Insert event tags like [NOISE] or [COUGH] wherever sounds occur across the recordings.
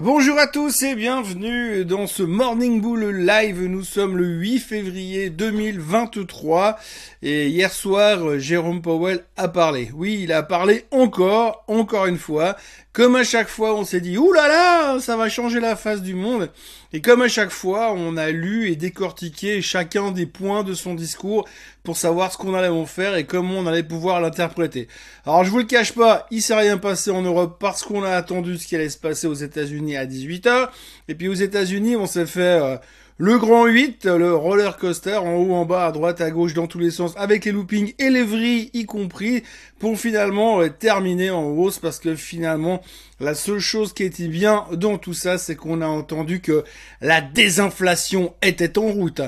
Bonjour à tous et bienvenue dans ce Morning Bull Live. Nous sommes le 8 février 2023 et hier soir, Jérôme Powell a parlé. Oui, il a parlé encore, encore une fois. Comme à chaque fois, on s'est dit, ouh là là, ça va changer la face du monde. Et comme à chaque fois, on a lu et décortiqué chacun des points de son discours pour savoir ce qu'on allait en faire et comment on allait pouvoir l'interpréter. Alors je vous le cache pas, il s'est rien passé en Europe parce qu'on a attendu ce qui allait se passer aux États-Unis à 18h. Et puis aux États-Unis, on s'est fait euh, le grand 8, le roller coaster, en haut, en bas, à droite, à gauche, dans tous les sens, avec les loopings et les vrilles y compris, pour finalement euh, terminer en hausse, parce que finalement, la seule chose qui était bien dans tout ça, c'est qu'on a entendu que la désinflation était en route.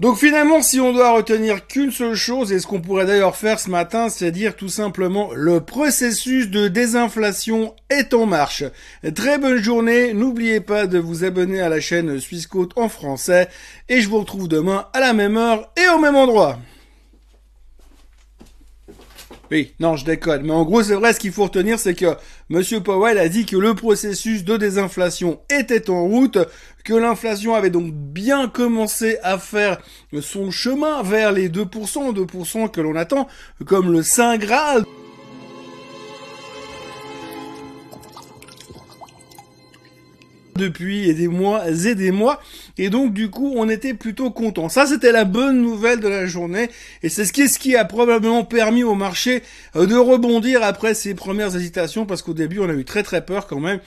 Donc finalement, si on doit retenir qu'une seule chose, et ce qu'on pourrait d'ailleurs faire ce matin, c'est dire tout simplement le processus de désinflation est en marche. Très bonne journée, n'oubliez pas de vous abonner à la chaîne Suisse Côte en français, et je vous retrouve demain à la même heure et au même endroit. Oui, non, je déconne. Mais en gros, c'est vrai, ce qu'il faut retenir, c'est que Monsieur Powell a dit que le processus de désinflation était en route, que l'inflation avait donc bien commencé à faire son chemin vers les 2%, 2% que l'on attend, comme le Saint Graal. depuis des mois et des mois. Et donc, du coup, on était plutôt content. Ça, c'était la bonne nouvelle de la journée. Et c'est ce qui, ce qui a probablement permis au marché euh, de rebondir après ses premières hésitations, parce qu'au début, on a eu très très peur quand même.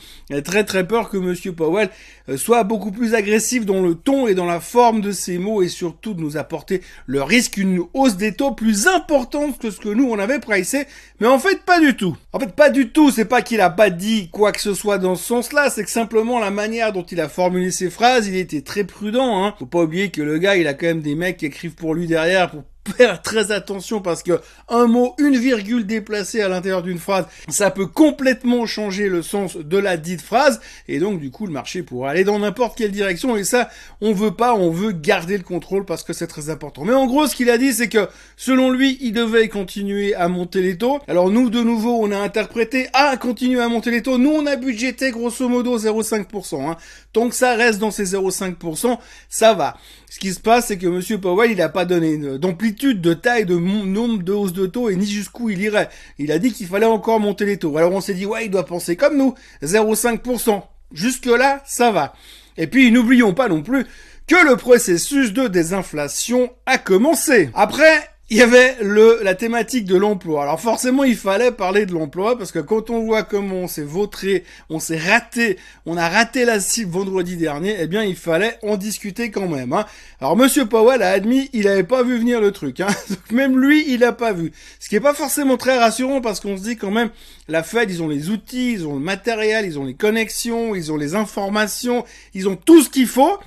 Très très peur que Monsieur Powell euh, soit beaucoup plus agressif dans le ton et dans la forme de ses mots, et surtout de nous apporter le risque une hausse des taux plus importante que ce que nous, on avait pricé. Mais en fait, pas du tout. En fait, pas du tout. C'est pas qu'il a pas dit quoi que ce soit dans ce sens-là, c'est que simplement la manière dont il a formulé ses phrases, il était très prudent. Hein. Faut pas oublier que le gars, il a quand même des mecs qui écrivent pour lui derrière pour faire très attention parce que un mot, une virgule déplacée à l'intérieur d'une phrase, ça peut complètement changer le sens de la dite phrase et donc du coup le marché pourra aller dans n'importe quelle direction et ça on veut pas, on veut garder le contrôle parce que c'est très important. Mais en gros ce qu'il a dit c'est que selon lui il devait continuer à monter les taux. Alors nous de nouveau on a interprété à continuer à monter les taux. Nous on a budgété grosso modo 0,5%. Hein. Tant que ça reste dans ces 0,5%, ça va. Ce qui se passe, c'est que Monsieur Powell, il n'a pas donné d'amplitude, de taille, de nombre de hausses de taux et ni jusqu'où il irait. Il a dit qu'il fallait encore monter les taux. Alors on s'est dit, ouais, il doit penser comme nous, 0,5%. Jusque là, ça va. Et puis n'oublions pas non plus que le processus de désinflation a commencé. Après, il y avait le la thématique de l'emploi. Alors forcément, il fallait parler de l'emploi parce que quand on voit comment on s'est vautré, on s'est raté, on a raté la cible vendredi dernier, eh bien, il fallait en discuter quand même. Hein. Alors Monsieur Powell a admis, il avait pas vu venir le truc. Hein. [LAUGHS] même lui, il a pas vu. Ce qui est pas forcément très rassurant parce qu'on se dit quand même, la Fed, ils ont les outils, ils ont le matériel, ils ont les connexions, ils ont les informations, ils ont tout ce qu'il faut.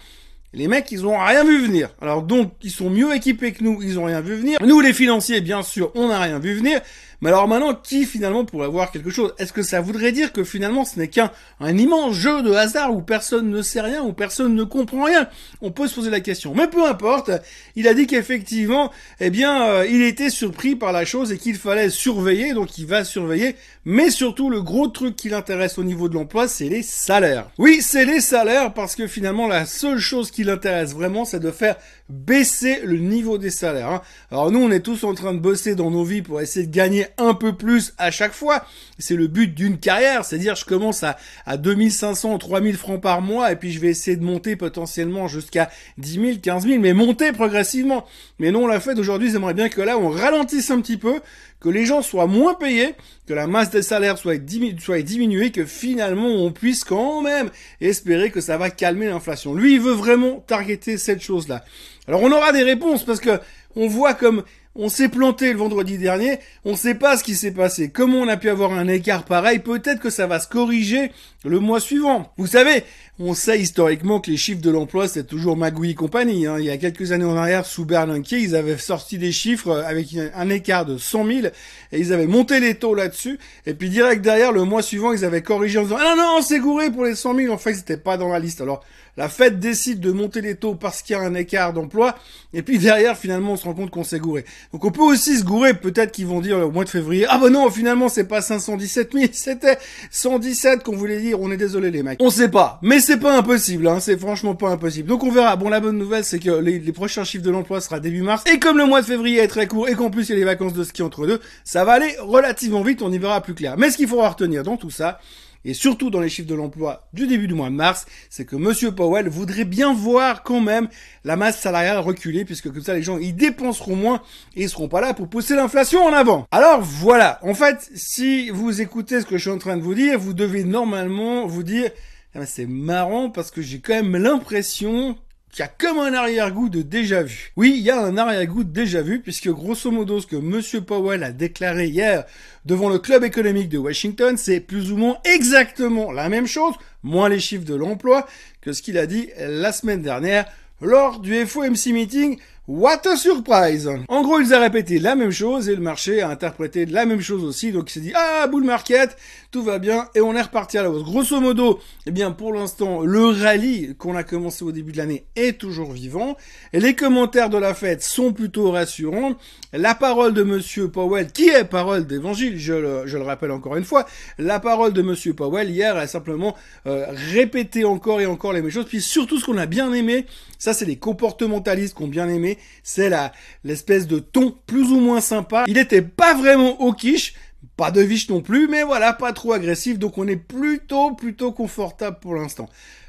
Les mecs, ils ont rien vu venir. Alors donc, ils sont mieux équipés que nous, ils ont rien vu venir. Nous, les financiers, bien sûr, on n'a rien vu venir. Mais alors maintenant, qui finalement pourrait voir quelque chose? Est-ce que ça voudrait dire que finalement ce n'est qu'un un immense jeu de hasard où personne ne sait rien, où personne ne comprend rien? On peut se poser la question. Mais peu importe, il a dit qu'effectivement, eh bien, euh, il était surpris par la chose et qu'il fallait surveiller, donc il va surveiller. Mais surtout, le gros truc qui l'intéresse au niveau de l'emploi, c'est les salaires. Oui, c'est les salaires parce que finalement, la seule chose qui l'intéresse vraiment, c'est de faire baisser le niveau des salaires. Hein. Alors nous, on est tous en train de bosser dans nos vies pour essayer de gagner un peu plus à chaque fois. C'est le but d'une carrière, c'est-à-dire je commence à, à 2500, 3000 francs par mois et puis je vais essayer de monter potentiellement jusqu'à 10 000, 15 000, mais monter progressivement. Mais non, la fait aujourd'hui, j'aimerais bien que là, on ralentisse un petit peu, que les gens soient moins payés, que la masse des salaires soit, soit diminuée, que finalement on puisse quand même espérer que ça va calmer l'inflation. Lui, il veut vraiment targeter cette chose-là. Alors on aura des réponses parce que on voit comme on s'est planté le vendredi dernier, on ne sait pas ce qui s'est passé. Comment on a pu avoir un écart pareil Peut-être que ça va se corriger le mois suivant. Vous savez, on sait historiquement que les chiffres de l'emploi, c'est toujours Magouille et compagnie. Hein. Il y a quelques années en arrière, sous Bernanke, ils avaient sorti des chiffres avec un écart de 100 000 et ils avaient monté les taux là-dessus. Et puis direct derrière, le mois suivant, ils avaient corrigé en disant « Ah non, non, on s'est gouré pour les 100 000. En fait, c'était pas dans la liste. » Alors la Fed décide de monter les taux parce qu'il y a un écart d'emploi, et puis derrière, finalement, on se rend compte qu'on s'est gouré. Donc on peut aussi se gourer, peut-être qu'ils vont dire au mois de février, ah bah non, finalement, c'est pas 517 000, [LAUGHS] c'était 117 qu'on voulait dire, on est désolé les mecs. On sait pas, mais c'est pas impossible, hein, c'est franchement pas impossible. Donc on verra. Bon, la bonne nouvelle, c'est que les, les prochains chiffres de l'emploi sera début mars, et comme le mois de février est très court, et qu'en plus il y a les vacances de ski entre deux, ça va aller relativement vite, on y verra plus clair. Mais ce qu'il faudra retenir dans tout ça, et surtout dans les chiffres de l'emploi du début du mois de mars, c'est que Monsieur Powell voudrait bien voir quand même la masse salariale reculer, puisque comme ça les gens ils dépenseront moins et ils seront pas là pour pousser l'inflation en avant. Alors voilà, en fait, si vous écoutez ce que je suis en train de vous dire, vous devez normalement vous dire, ah, c'est marrant parce que j'ai quand même l'impression qui a comme un arrière-goût de déjà vu. Oui, il y a un arrière-goût de déjà vu, puisque grosso modo, ce que Monsieur Powell a déclaré hier devant le club économique de Washington, c'est plus ou moins exactement la même chose, moins les chiffres de l'emploi, que ce qu'il a dit la semaine dernière lors du FOMC meeting What a surprise En gros, ils ont répété la même chose et le marché a interprété la même chose aussi. Donc il s'est dit ah bull market, tout va bien et on est reparti à la hausse. Grosso modo, eh bien pour l'instant, le rallye qu'on a commencé au début de l'année est toujours vivant et les commentaires de la fête sont plutôt rassurants. La parole de monsieur Powell, qui est parole d'évangile, je le, je le rappelle encore une fois, la parole de monsieur Powell hier a simplement euh, répété encore et encore les mêmes choses. Puis surtout ce qu'on a bien aimé, ça c'est les comportementalistes qui ont bien aimé c'est la l'espèce de ton plus ou moins sympa. Il était pas vraiment au quiche, pas de viche non plus, mais voilà, pas trop agressif, donc on est plutôt plutôt confortable pour l'instant.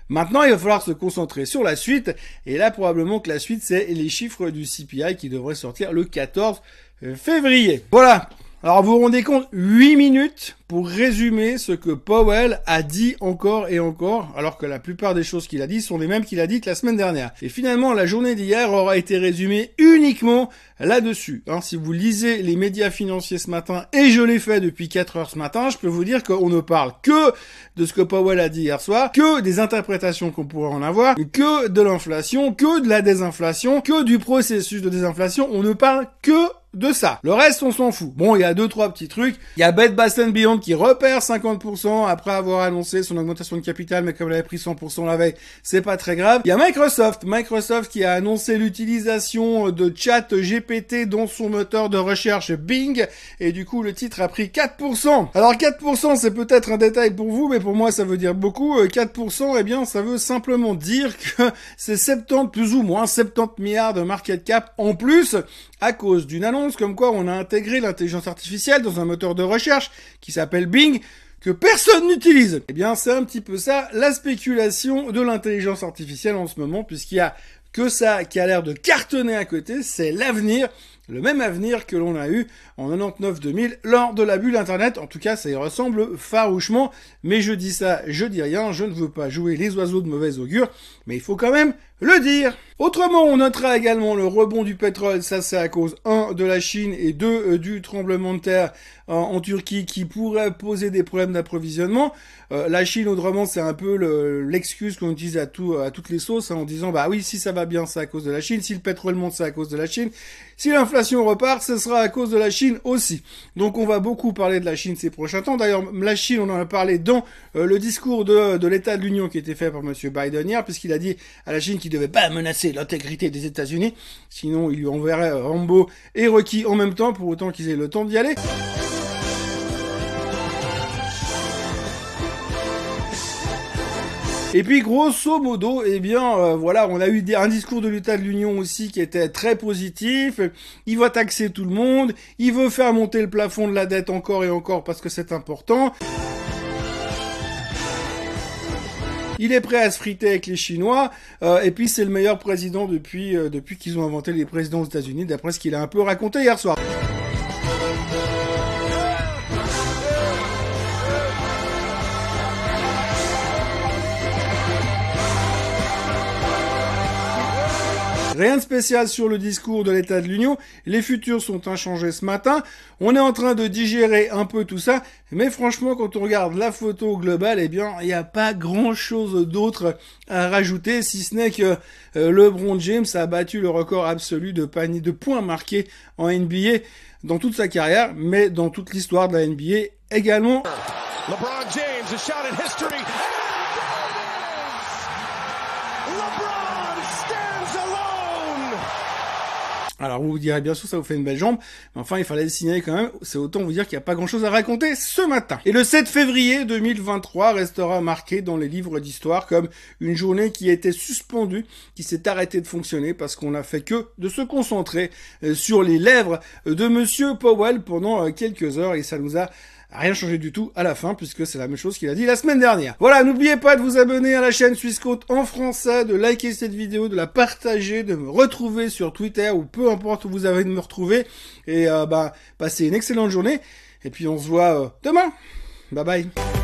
Maintenant, il va falloir se concentrer sur la suite, et là probablement que la suite c'est les chiffres du CPI qui devraient sortir le 14 février. Voilà. Alors vous vous rendez compte, 8 minutes pour résumer ce que Powell a dit encore et encore, alors que la plupart des choses qu'il a dit sont les mêmes qu'il a dites la semaine dernière. Et finalement, la journée d'hier aura été résumée uniquement là-dessus. Si vous lisez les médias financiers ce matin, et je l'ai fait depuis 4 heures ce matin, je peux vous dire qu'on ne parle que de ce que Powell a dit hier soir, que des interprétations qu'on pourrait en avoir, que de l'inflation, que de la désinflation, que du processus de désinflation. On ne parle que de ça. Le reste, on s'en fout. Bon, il y a deux, trois petits trucs. Il y a Bed Bath Beyond qui repère 50% après avoir annoncé son augmentation de capital, mais comme elle avait pris 100% la veille, c'est pas très grave. Il y a Microsoft, Microsoft qui a annoncé l'utilisation de chat GPT dans son moteur de recherche Bing, et du coup le titre a pris 4%. Alors 4% c'est peut-être un détail pour vous, mais pour moi ça veut dire beaucoup. 4%, euh, eh bien ça veut simplement dire que c'est 70, plus ou moins 70 milliards de market cap en plus, à cause d'une annonce comme quoi on a intégré l'intelligence artificielle dans un moteur de recherche qui s'appelle Bing, que personne n'utilise. Eh bien, c'est un petit peu ça, la spéculation de l'intelligence artificielle en ce moment, puisqu'il y a que ça qui a l'air de cartonner à côté, c'est l'avenir, le même avenir que l'on a eu en 99-2000 lors de la bulle Internet. En tout cas, ça y ressemble farouchement, mais je dis ça, je dis rien, je ne veux pas jouer les oiseaux de mauvaise augure, mais il faut quand même le dire. Autrement, on notera également le rebond du pétrole, ça c'est à cause 1 de la Chine et 2 euh, du tremblement de terre euh, en Turquie qui pourrait poser des problèmes d'approvisionnement. Euh, la Chine autrement c'est un peu l'excuse qu'on utilise à, à toutes les sauces hein, en disant bah oui si ça va bien c'est à cause de la Chine, si le pétrole monte c'est à cause de la Chine, si l'inflation repart ce sera à cause de la Chine aussi. Donc on va beaucoup parler de la Chine ces prochains temps. D'ailleurs la Chine on en a parlé dans le discours de, de l'état de l'Union qui était fait par Monsieur Biden hier puisqu'il a dit à la Chine qu'il devait pas menacer l'intégrité des États-Unis. Sinon, il lui enverrait Rambo et Rocky en même temps pour autant qu'ils aient le temps d'y aller. Et puis grosso modo, eh bien euh, voilà, on a eu un discours de l'État de l'Union aussi qui était très positif. Il va taxer tout le monde, il veut faire monter le plafond de la dette encore et encore parce que c'est important. Il est prêt à se friter avec les Chinois. Euh, et puis c'est le meilleur président depuis, euh, depuis qu'ils ont inventé les présidents aux États-Unis, d'après ce qu'il a un peu raconté hier soir. Rien de spécial sur le discours de l'état de l'Union. Les futurs sont inchangés ce matin. On est en train de digérer un peu tout ça. Mais franchement, quand on regarde la photo globale, eh bien, il n'y a pas grand chose d'autre à rajouter, si ce n'est que euh, LeBron James a battu le record absolu de panier de points marqués en NBA dans toute sa carrière, mais dans toute l'histoire de la NBA également. LeBron James, a shot in history. Alors vous vous direz bien sûr ça vous fait une belle jambe, mais enfin il fallait le signaler quand même, c'est autant vous dire qu'il n'y a pas grand chose à raconter ce matin. Et le 7 février 2023 restera marqué dans les livres d'histoire comme une journée qui a été suspendue, qui s'est arrêtée de fonctionner parce qu'on a fait que de se concentrer euh, sur les lèvres de monsieur Powell pendant euh, quelques heures et ça nous a rien changé du tout à la fin puisque c'est la même chose qu'il a dit la semaine dernière. Voilà, n'oubliez pas de vous abonner à la chaîne Suisse en français, de liker cette vidéo, de la partager, de me retrouver sur Twitter ou peu importe où vous avez de me retrouver et euh, bah passez une excellente journée et puis on se voit euh, demain. Bye bye.